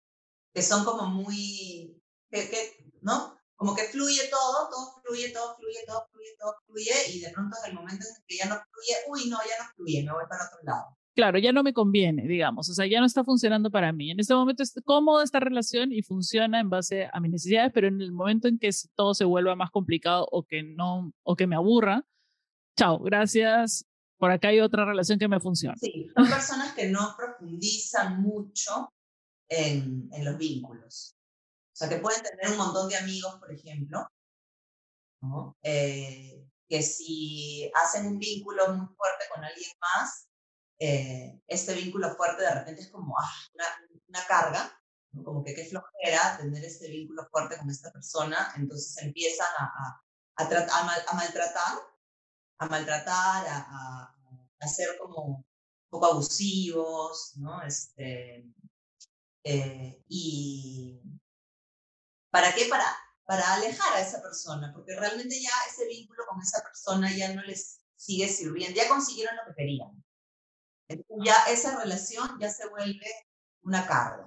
que son como muy, que, que, ¿no? Como que fluye todo, todo fluye, todo fluye, todo fluye, todo fluye, y de pronto en el momento en que ya no fluye, uy, no, ya no fluye, me voy para otro lado. Claro, ya no me conviene, digamos, o sea, ya no está funcionando para mí. En este momento es cómoda esta relación y funciona en base a mis necesidades, pero en el momento en que todo se vuelva más complicado o que no, o que me aburra, chao, gracias, por acá hay otra relación que me funciona. Sí, son personas que no profundizan mucho en, en, los vínculos. O sea, que pueden tener un montón de amigos, por ejemplo, ¿no? eh, que si hacen un vínculo muy fuerte con alguien más, eh, este vínculo fuerte de repente es como ah, una, una, carga, ¿no? como que qué flojera tener este vínculo fuerte con esta persona, entonces empiezan a, a, a, a, mal, maltratar, a maltratar, a, ser como un poco abusivos, ¿no? Este, eh, y ¿para qué? Para, para alejar a esa persona, porque realmente ya ese vínculo con esa persona ya no les sigue sirviendo, ya consiguieron lo que querían. Ya esa relación ya se vuelve una carga.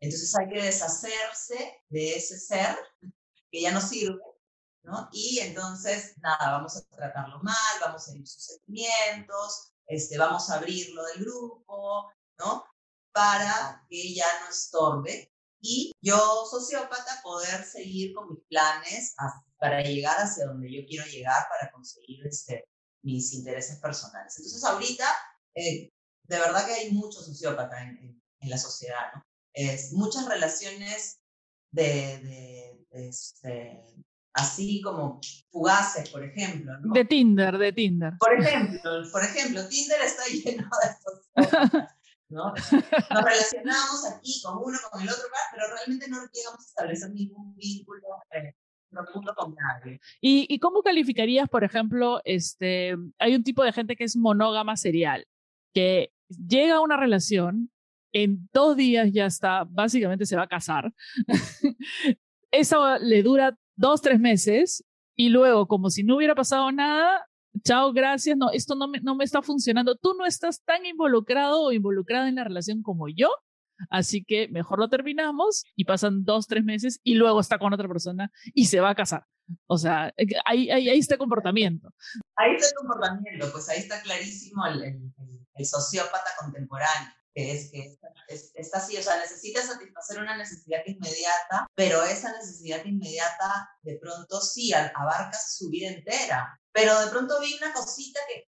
Entonces hay que deshacerse de ese ser que ya no sirve, ¿no? Y entonces, nada, vamos a tratarlo mal, vamos a herir sus sentimientos, este, vamos a abrirlo del grupo, ¿no? para que ya no estorbe y yo, sociópata, poder seguir con mis planes para llegar hacia donde yo quiero llegar para conseguir este, mis intereses personales. Entonces, ahorita, eh, de verdad que hay muchos sociópatas en, en, la sociedad, ¿no? Es, muchas relaciones de, de, de este, así como fugaces, por ejemplo. ¿no? De Tinder, de Tinder. Por ejemplo, por ejemplo, Tinder está *laughs* lleno de estos ¿no? Nos relacionamos aquí con uno, con el otro, pero realmente no llegamos a establecer ningún vínculo eh, profundo con nadie. ¿Y, ¿Y cómo calificarías, por ejemplo, este, hay un tipo de gente que es monógama serial, que llega a una relación, en dos días ya está, básicamente se va a casar, *laughs* eso le dura dos, tres meses y luego, como si no hubiera pasado nada, chao, gracias, no, esto no me, no me está funcionando, tú no estás tan involucrado o involucrada en la relación como yo, así que mejor lo terminamos y pasan dos, tres meses y luego está con otra persona y se va a casar. O sea, eh, ahí, ahí, ahí está el comportamiento. Ahí está el comportamiento, pues ahí está clarísimo el, el, el sociópata contemporáneo que es que está así, o sea, necesita satisfacer una necesidad inmediata, pero esa necesidad inmediata de pronto sí abarca su vida entera. Pero de pronto vi una cosita que,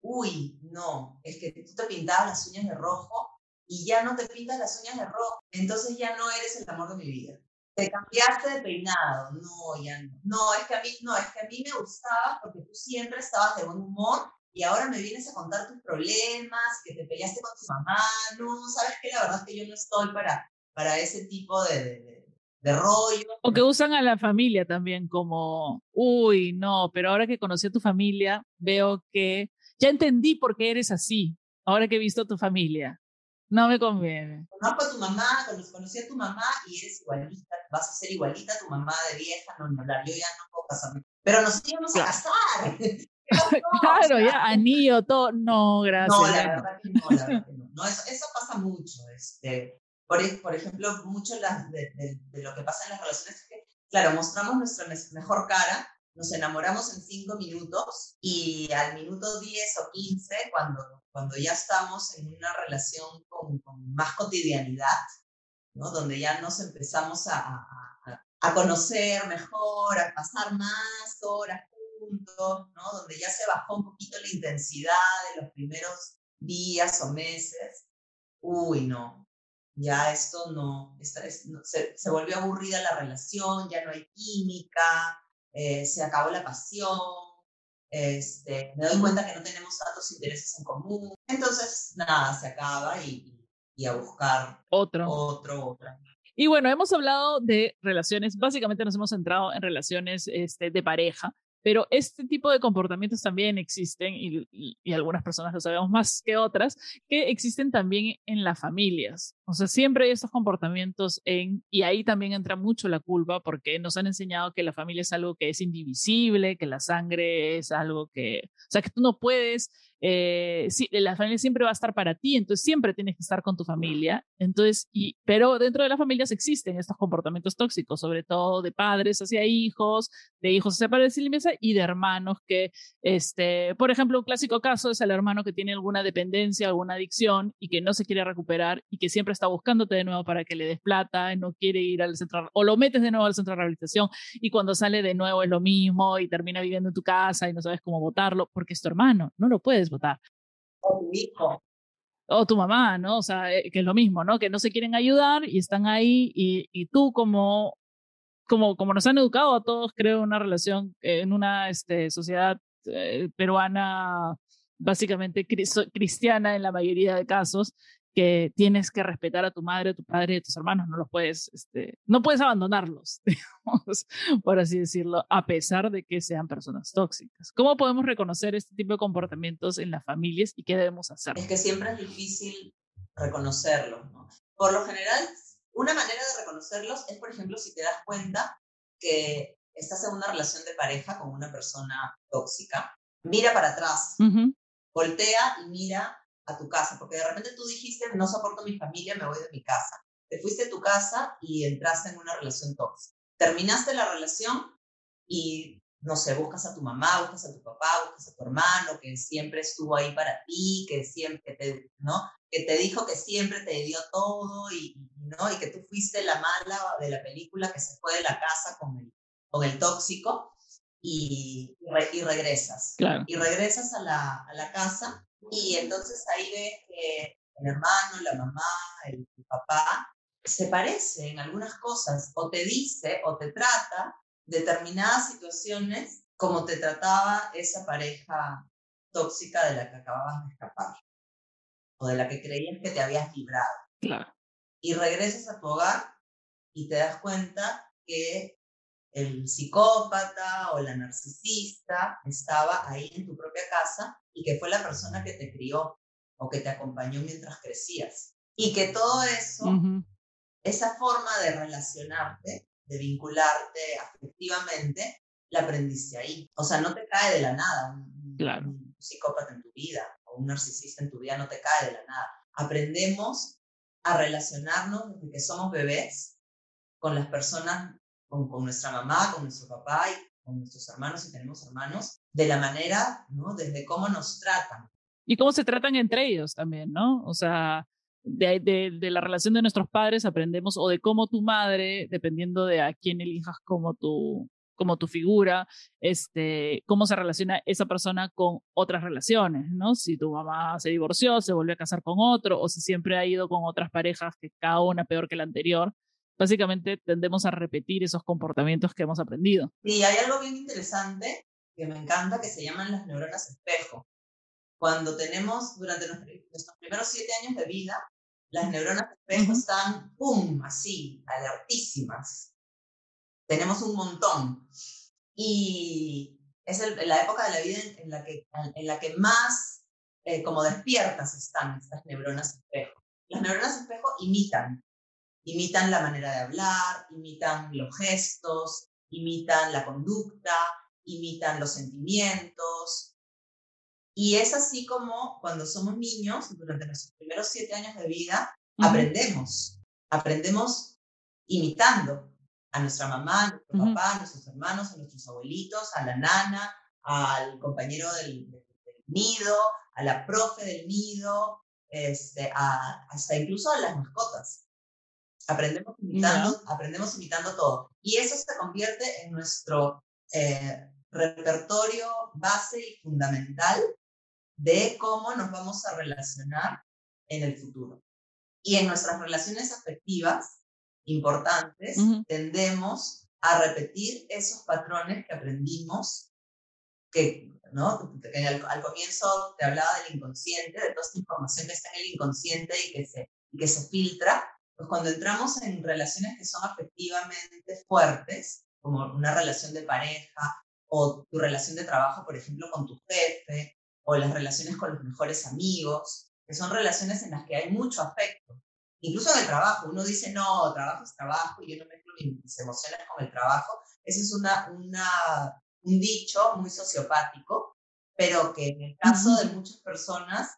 uy, no, es que tú te pintabas las uñas de rojo y ya no te pintas las uñas de rojo, entonces ya no eres el amor de mi vida. Te cambiaste de peinado, no, ya no. No, es que a mí, no, es que a mí me gustaba porque tú siempre estabas de buen humor y ahora me vienes a contar tus problemas, que te peleaste con tu mamá, no, sabes que la verdad es que yo no estoy para, para ese tipo de, de rollo. O que usan a la familia también como, uy, no, pero ahora que conocí a tu familia, veo que ya entendí por qué eres así, ahora que he visto a tu familia. No me conviene. Conozco a tu mamá, conocí a tu mamá y eres igualita, vas a ser igualita a tu mamá de vieja, no, no, yo ya no puedo casarme. Pero nos íbamos a casar. *laughs* claro, ya, anillo, todo. No, gracias. No, la verdad que no, la verdad que no. no eso, eso, pasa mucho. Este, por, por ejemplo, mucho de, de, de, lo que pasa en las relaciones es que, claro, mostramos nuestra mejor cara, nos enamoramos en cinco minutos y al minuto 10 o 15, cuando, cuando ya estamos en una relación con, con más cotidianidad, ¿no? donde ya nos empezamos a, a, a, conocer mejor, a pasar más horas ¿no? donde ya se bajó un poquito la intensidad de los primeros días o meses, uy, no, ya esto no, esta, se, se volvió aburrida la relación, ya no hay química, eh, se acabó la pasión, este, me doy cuenta que no tenemos tantos intereses en común. Entonces, nada, se acaba y, y a buscar otro. Otro, otra. Y bueno, hemos hablado de relaciones, básicamente nos hemos centrado en relaciones este, de pareja, pero este tipo de comportamientos también existen, y, y, algunas personas lo sabemos más que otras, que existen también en las familias. Sea, siempre hay estos comportamientos en, y ahí también entra mucho la culpa, porque nos han enseñado que la familia es algo que es indivisible, que la sangre es algo que, o sea, que tú no puedes eh, sí, la familia siempre va a estar para ti, entonces siempre tienes que estar con tu familia. Entonces, y, pero dentro de las familias existen estos comportamientos tóxicos, sobre todo de padres hacia hijos, de hijos hacia padres y y de hermanos que, este, por ejemplo, un clásico caso es el hermano que tiene alguna dependencia, alguna adicción y que no se quiere recuperar y que siempre está buscándote de nuevo para que le des plata, no quiere ir al centro, o lo metes de nuevo al centro de rehabilitación y cuando sale de nuevo es lo mismo y termina viviendo en tu casa y no sabes cómo votarlo porque es tu hermano, no lo puedes votar. O tu hijo. O tu mamá, ¿no? O sea, eh, que es lo mismo, ¿no? Que no se quieren ayudar y están ahí y, y tú como, como, como nos han educado a todos, creo, una relación en una este, sociedad eh, peruana básicamente cristiana en la mayoría de casos, que tienes que respetar a tu madre, a tu padre, a tus hermanos, no los puedes, este, no puedes abandonarlos, *laughs* digamos, por así decirlo, a pesar de que sean personas tóxicas. ¿Cómo podemos reconocer este tipo de comportamientos en las familias y qué debemos hacer? Es que siempre es difícil reconocerlos, ¿no? Por lo general, una manera de reconocerlos es, por ejemplo, si te das cuenta que estás en una relación de pareja con una persona tóxica, mira para atrás, voltea y mira a tu casa, porque de repente tú dijiste, no soporto mi familia, me voy de mi casa. Te fuiste a tu casa y entraste en una relación tóxica. Terminaste la relación y, no sé, buscas a tu mamá, buscas a tu papá, buscas a tu hermano, que siempre estuvo ahí para ti, que siempre te, ¿no? Que te dijo que siempre te dio todo y, ¿no? Y que tú fuiste la mala de la película que se fue de la casa con el, con el tóxico y, y, regresas. Y regresas a la, a la casa y entonces ahí ves que el hermano, la mamá, el, papá, se parece en algunas cosas, o te dice o te trata determinadas situaciones como te trataba esa pareja tóxica de la que acababas de escapar, o de la que creías que te habías librado. Claro. Y regresas a tu hogar y te das cuenta que el psicópata o la narcisista estaba ahí en tu propia casa y que fue la persona que te crió o que te acompañó mientras crecías. Y que todo eso, esa forma de relacionarte, de vincularte afectivamente, la aprendiste ahí. O sea, no te cae de la nada un, claro. un psicópata en tu vida o un narcisista en tu vida, no te cae de la nada. Aprendemos a relacionarnos desde que somos bebés con las personas con, nuestra mamá, con nuestro papá y con nuestros hermanos, si tenemos hermanos, de la manera, ¿no? Desde cómo nos tratan. Y cómo se tratan entre ellos también, ¿no? O sea, de, de, de, la relación de nuestros padres aprendemos, o de cómo tu madre, dependiendo de a quién elijas como tu, como tu figura, este, cómo se relaciona esa persona con otras relaciones, ¿no? Si tu mamá se divorció, se volvió a casar con otro, o si siempre ha ido con otras parejas que cada una peor que la anterior, básicamente tendemos a repetir esos comportamientos que hemos aprendido. Y hay algo bien interesante que me encanta que se llaman las neuronas espejo. Cuando tenemos durante nuestros primeros siete años de vida, las neuronas espejo están, ¡pum!, así, alertísimas. tenemos un montón. Y es la época de la vida en, la, que, en la que más eh, como despiertas están estas neuronas espejo. Las neuronas espejo imitan, imitan la manera de hablar, imitan los gestos, imitan la conducta, imitan los sentimientos. Y es así como cuando somos niños, durante nuestros primeros siete años de vida, aprendemos, aprendemos imitando a nuestra mamá, a nuestro papá, a nuestros hermanos, a nuestros abuelitos, a la nana, al compañero del, nido, a la profe del nido, este, hasta incluso a las mascotas. Aprendemos imitando, aprendemos imitando todo. Y eso se convierte en nuestro eh, repertorio base y fundamental de cómo nos vamos a relacionar en el futuro. Y en nuestras relaciones afectivas, importantes, tendemos a repetir esos patrones que aprendimos, que, ¿no? al, comienzo te hablaba del inconsciente, de toda esta información que está en el inconsciente y que se, y que se filtra, pues cuando entramos en relaciones que son afectivamente fuertes, como una relación de pareja o tu relación de trabajo, por ejemplo, con tu jefe, o las relaciones con los mejores amigos, que son relaciones en las que hay mucho afecto, incluso en el trabajo, uno dice, no, trabajo es trabajo y yo no mezclo mis emociones con el trabajo. Ese es una, una, un dicho muy sociopático, pero que en el caso de muchas personas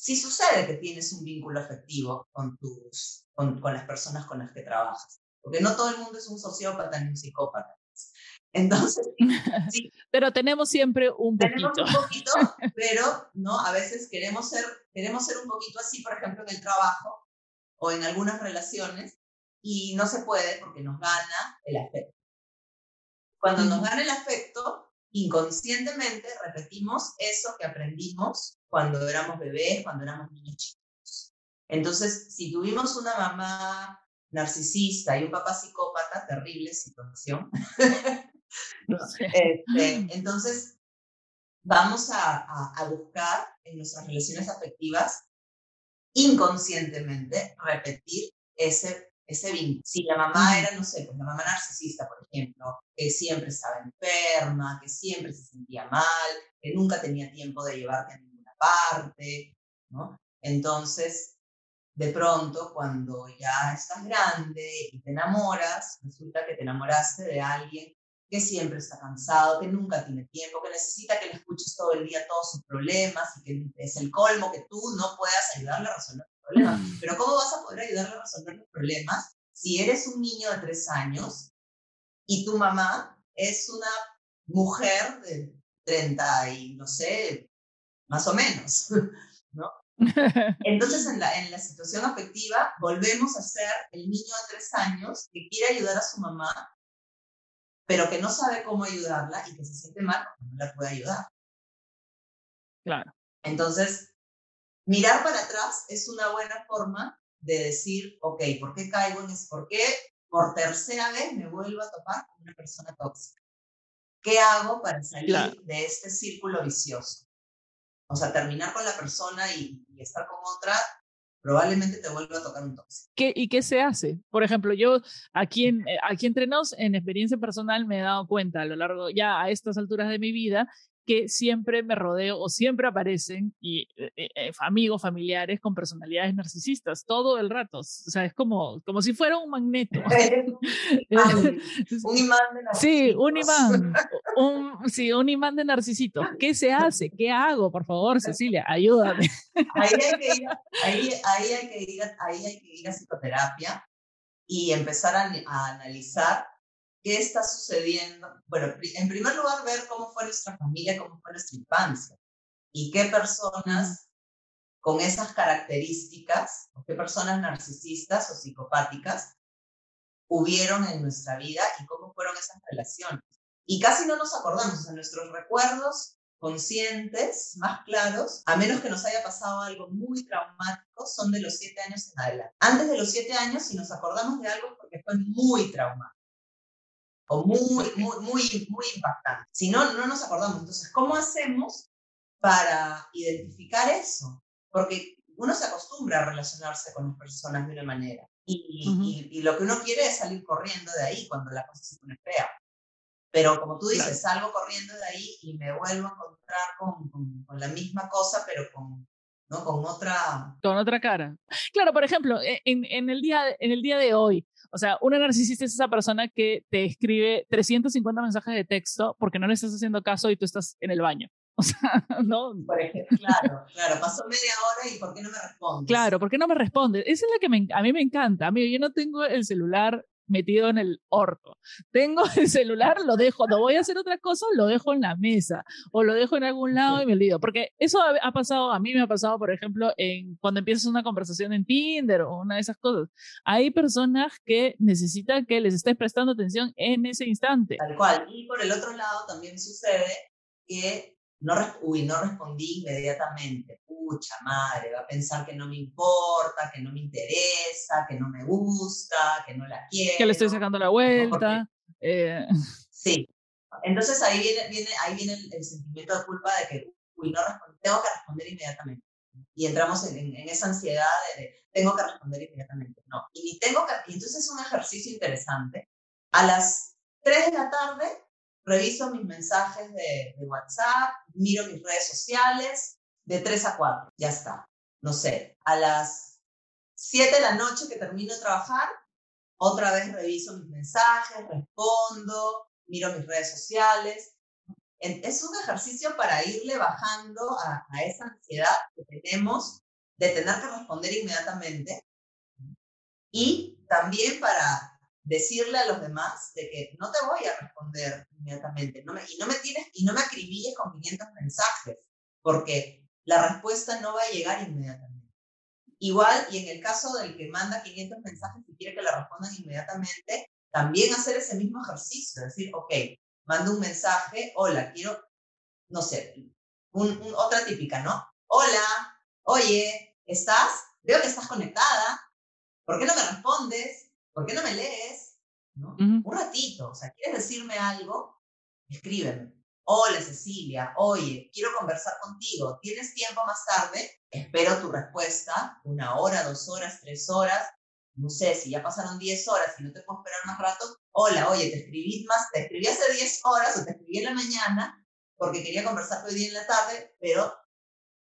sí sucede que tienes un vínculo afectivo con, tus, con, con las personas con las que trabajas. Porque no todo el mundo es un sociópata ni un psicópata. Entonces, *laughs* sí. pero tenemos siempre un poquito. Tenemos un poquito, *laughs* pero no, a veces queremos ser, queremos ser un poquito así, por ejemplo, en el trabajo, o en algunas relaciones y no se puede porque nos gana el afecto. Cuando nos gana el afecto, inconscientemente repetimos eso que aprendimos cuando éramos bebés, cuando éramos niños chicos. Entonces, si tuvimos una mamá narcisista y un papá psicópata, terrible situación. *laughs* Este, entonces, vamos a, a, buscar en nuestras relaciones afectivas inconscientemente repetir ese, ese vínculo. Si la mamá era, no sé, pues la mamá narcisista, por ejemplo, que siempre estaba enferma, que siempre se sentía mal, que nunca tenía tiempo de llevarte a parte, ¿no? Entonces, de pronto, cuando ya estás grande y te enamoras, resulta que te enamoraste de alguien que siempre está cansado, que nunca tiene tiempo, que necesita que le escuches todo el día todos sus problemas y que es el colmo que tú no puedas ayudarle a resolver los problemas. Mm. Pero ¿cómo vas a poder ayudarle a resolver los problemas si eres un niño de tres años y tu mamá es una mujer de 30 y no sé, más o menos, *laughs* ¿no? *laughs* Entonces, en la, en la situación afectiva, volvemos a ser el niño de tres años que quiere ayudar a su mamá pero que no sabe cómo ayudarla y que se siente mal porque no la puede ayudar. Claro. Entonces, mirar para atrás es una buena forma de decir, ok, ¿por qué caigo en eso? ¿Por qué por tercera vez me vuelvo a topar con una persona tóxica? ¿Qué hago para salir de este círculo vicioso? O sea, terminar con la persona y, y estar con otra probablemente te vuelva a tocar un tóxico. ¿Qué, ¿Y qué se hace? Por ejemplo, yo aquí, en, eh, aquí entrenados en experiencia personal me he dado cuenta a lo largo, ya a estas alturas de mi vida, que siempre me rodeo o siempre aparecen y, eh, eh, amigos, familiares con personalidades narcisistas todo el rato. O sea, es como, como si fuera un magneto. *laughs* *laughs* un imán de narcisito. Sí, un imán. *laughs* Un, sí, un imán de narcisito. ¿Qué se hace? ¿Qué hago? Por favor, Cecilia, ayúdame. Ahí hay que ir, ahí, ahí hay que ir, ahí hay que ir a psicoterapia y empezar a, a analizar qué está sucediendo. Bueno, en primer lugar, ver cómo fue nuestra familia, cómo fue nuestra infancia y qué personas con esas características, o qué personas narcisistas o psicopáticas hubieron en nuestra vida y cómo fueron esas relaciones. Y casi no nos acordamos, o nuestros recuerdos conscientes, más claros, a menos que nos haya pasado algo muy traumático, son de los siete años en adelante. Antes de los siete años, si nos acordamos de algo, porque fue muy traumático o muy, muy, muy, muy impactante. Si no, no nos acordamos. Entonces, ¿cómo hacemos para identificar eso? Porque uno se acostumbra a relacionarse con las personas de una manera. Y, y, lo que uno quiere es salir corriendo de ahí cuando la cosa se pone fea. Pero como tú dices, salgo corriendo de ahí y me vuelvo a encontrar con, con, la misma cosa, pero con, ¿no? con otra... Con otra cara. Claro, por ejemplo, e, en, en, el día, en el día de hoy, o sea, una narcisista es esa persona que te escribe 350 mensajes de texto porque no le estás haciendo caso y tú estás en el baño. *laughs* O sea, ¿no? Por ejemplo, claro, claro, pasó media hora y ¿por qué no me respondes? Claro, ¿por qué no me respondes? Esa es la que me, a mí me encanta. A mí, yo no tengo el celular metido en el orto. Tengo el celular, lo dejo, no voy a hacer otra cosa, lo dejo en la mesa o lo dejo en algún lado y me olvido. Porque eso ha, pasado, a mí me ha pasado, por ejemplo, en cuando empiezas una conversación en Tinder o una de esas cosas. Hay personas que necesitan que les estés prestando atención en ese instante. Tal cual. Y por el otro lado también sucede que no, uy, no respondí inmediatamente. Pucha madre, va a pensar que no me importa, que no me interesa, que no me gusta, que no la quiero. Que le estoy sacando la vuelta. Eh. Sí. Entonces ahí viene, viene, ahí viene el, sentimiento de culpa de que, uy, no tengo que responder inmediatamente. Y entramos en, en, esa ansiedad de, tengo que responder inmediatamente. No. Y tengo que, y entonces es un ejercicio interesante. A las 3 de la tarde reviso mis mensajes de, WhatsApp, miro mis redes sociales, de 3 a 4, ya está. No sé, a las 7 de la noche que termino de trabajar, otra vez reviso mis mensajes, respondo, miro mis redes sociales. Es un ejercicio para irle bajando a, a esa ansiedad que tenemos de tener que responder inmediatamente y también para decirle a los demás de que no te voy a responder inmediatamente y, no me tienes, y no me acribilles con 500 mensajes, porque la respuesta no va a llegar inmediatamente. Igual, y en el caso del que manda 500 mensajes y quiere que le respondan inmediatamente, también hacer ese mismo ejercicio, decir, ok, mando un mensaje, hola, quiero, no sé, otra típica, ¿no? Hola, oye, ¿estás? Veo que estás conectada, ¿por qué no me respondes? ¿Por qué no me lees? ¿No? Un ratito, o sea, ¿quieres decirme algo? Escríbeme. Hola Cecilia, oye, quiero conversar contigo. ¿Tienes tiempo más tarde? Espero tu respuesta, una hora, dos horas, tres horas. No sé, si ya pasaron diez horas y no te puedo esperar más rato. Hola, oye, te escribí más, te escribí hace diez horas o te escribí en la mañana porque quería conversar hoy día en la tarde, pero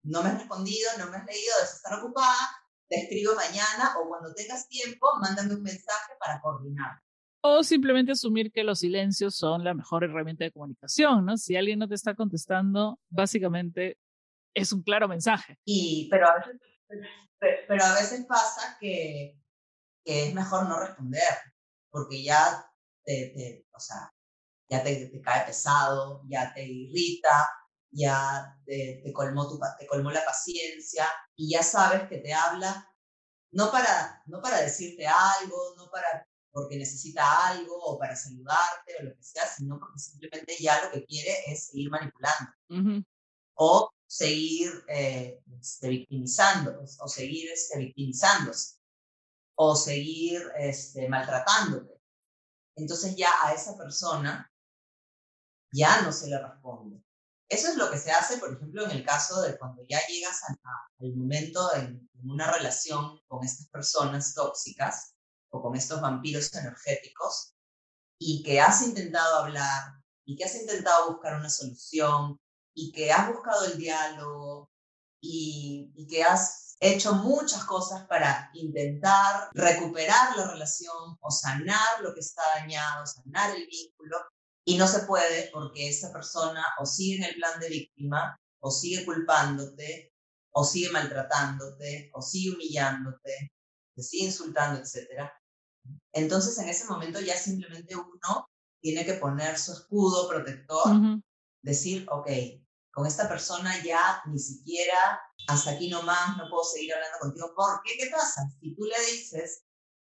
no me has respondido, no me has leído, debes estar ocupada, te escribo mañana o cuando tengas tiempo, mándame un mensaje para coordinar. O simplemente asumir que los silencios son la mejor herramienta de comunicación, ¿no? Si alguien no te está contestando, básicamente es un claro mensaje. Y, pero, a veces, pero a veces pasa que, que es mejor no responder, porque ya te, o sea, ya te, te, cae pesado, ya te irrita, ya te, te, colmó tu, te colmó la paciencia y ya sabes que te habla no para, no para decirte algo, no para porque necesita algo o para saludarte o lo que sea, sino porque simplemente ya lo que quiere es seguir manipulando o seguir eh, este, victimizando o seguir este, victimizándose o seguir este, maltratándote. Entonces ya a esa persona ya no se le responde. Eso es lo que se hace, por ejemplo, en el caso de cuando ya llegas al momento en, una relación con estas personas tóxicas o con estos vampiros energéticos y que has intentado hablar y que has intentado buscar una solución y que has buscado el diálogo y, que has hecho muchas cosas para intentar recuperar la relación o sanar lo que está dañado, sanar el vínculo, y no se puede porque esa persona o sigue en el plan de víctima, o sigue culpándote, o sigue maltratándote, o sigue humillándote, te sigue insultando, etc. Entonces en ese momento ya simplemente uno tiene que poner su escudo protector, decir, ok, con esta persona ya ni siquiera hasta aquí nomás no puedo seguir hablando contigo. ¿Por qué? ¿Qué pasa? Si tú le dices,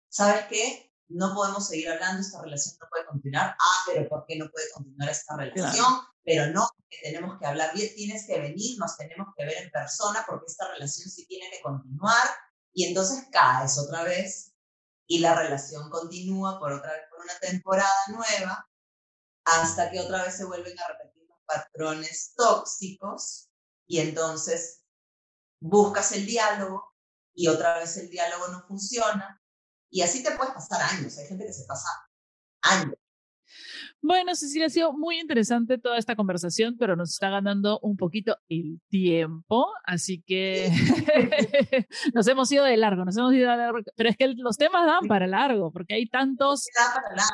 ¿sabes qué? No podemos seguir hablando, esta relación no puede continuar. Ah, pero ¿por qué no puede continuar esta relación? Pero no, tenemos que hablar bien, tienes que venir, nos tenemos que ver en persona porque esta relación sí tiene que continuar. Y entonces caes otra vez y la relación continúa por otra vez, por una temporada nueva, hasta que otra vez se vuelven a repetir los patrones tóxicos y entonces buscas el diálogo y otra vez el diálogo no funciona. Y así te puedes pasar años. Hay gente que se pasa años bueno, Cecilia, ha sido muy interesante toda esta conversación, pero nos está ganando un poquito el tiempo, así que *laughs* nos hemos ido de largo, nos hemos ido de largo, pero es que los temas dan para largo, porque hay tantos,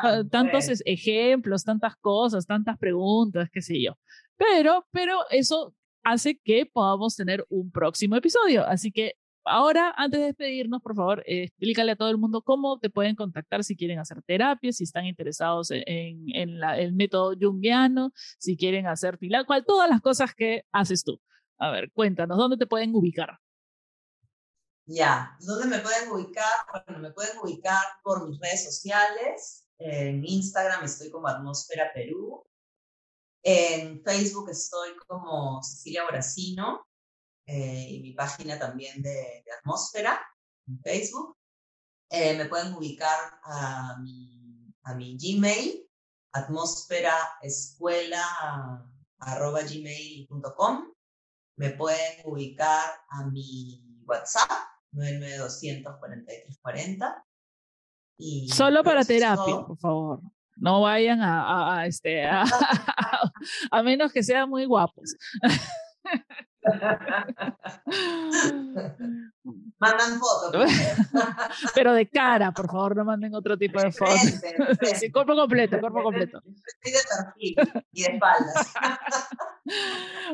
ah, tantos pues. ejemplos, tantas cosas, tantas preguntas, qué sé yo. Pero, pero eso hace que podamos tener un próximo episodio, así que ahora, antes de despedirnos, por favor, eh, explícale a todo el mundo cómo te pueden contactar si quieren hacer terapia, si están interesados en, el método junguiano, si quieren hacer pilar, cual, todas las cosas que haces tú. A ver, cuéntanos, ¿dónde te pueden ubicar? Ya, ¿dónde me pueden ubicar? Bueno, me pueden ubicar por mis redes sociales. En Instagram estoy como Atmósfera Perú. En Facebook estoy como Cecilia Brasino. Eh, y mi página también de, Atmósfera en Facebook. Eh, me pueden ubicar a mi, a mi Gmail, atmósferaescuela.gmail.com. Me pueden ubicar a mi WhatsApp, 99240. Y Solo para terapia, por favor. No vayan a, a este, a, *laughs* a menos que sean muy guapos. *laughs* *laughs* Mandan fotos. *laughs* Pero de cara, por favor, no manden otro tipo de fotos. Sí, cuerpo completo, cuerpo completo. Y de perfil y de espaldas. *laughs*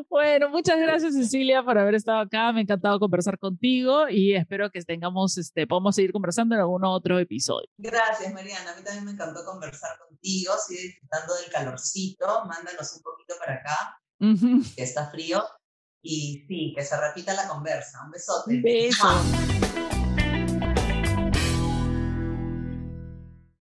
Bueno, muchas gracias Cecilia por haber estado acá. Me ha encantado conversar contigo y espero que tengamos, este, podamos seguir conversando en algún otro episodio. Gracias, Mariana. A mí también me encantó conversar contigo. Sigue disfrutando del calorcito. Mándanos un poquito para acá, que está frío y sí, que se repita la conversa. Un besote. Beso.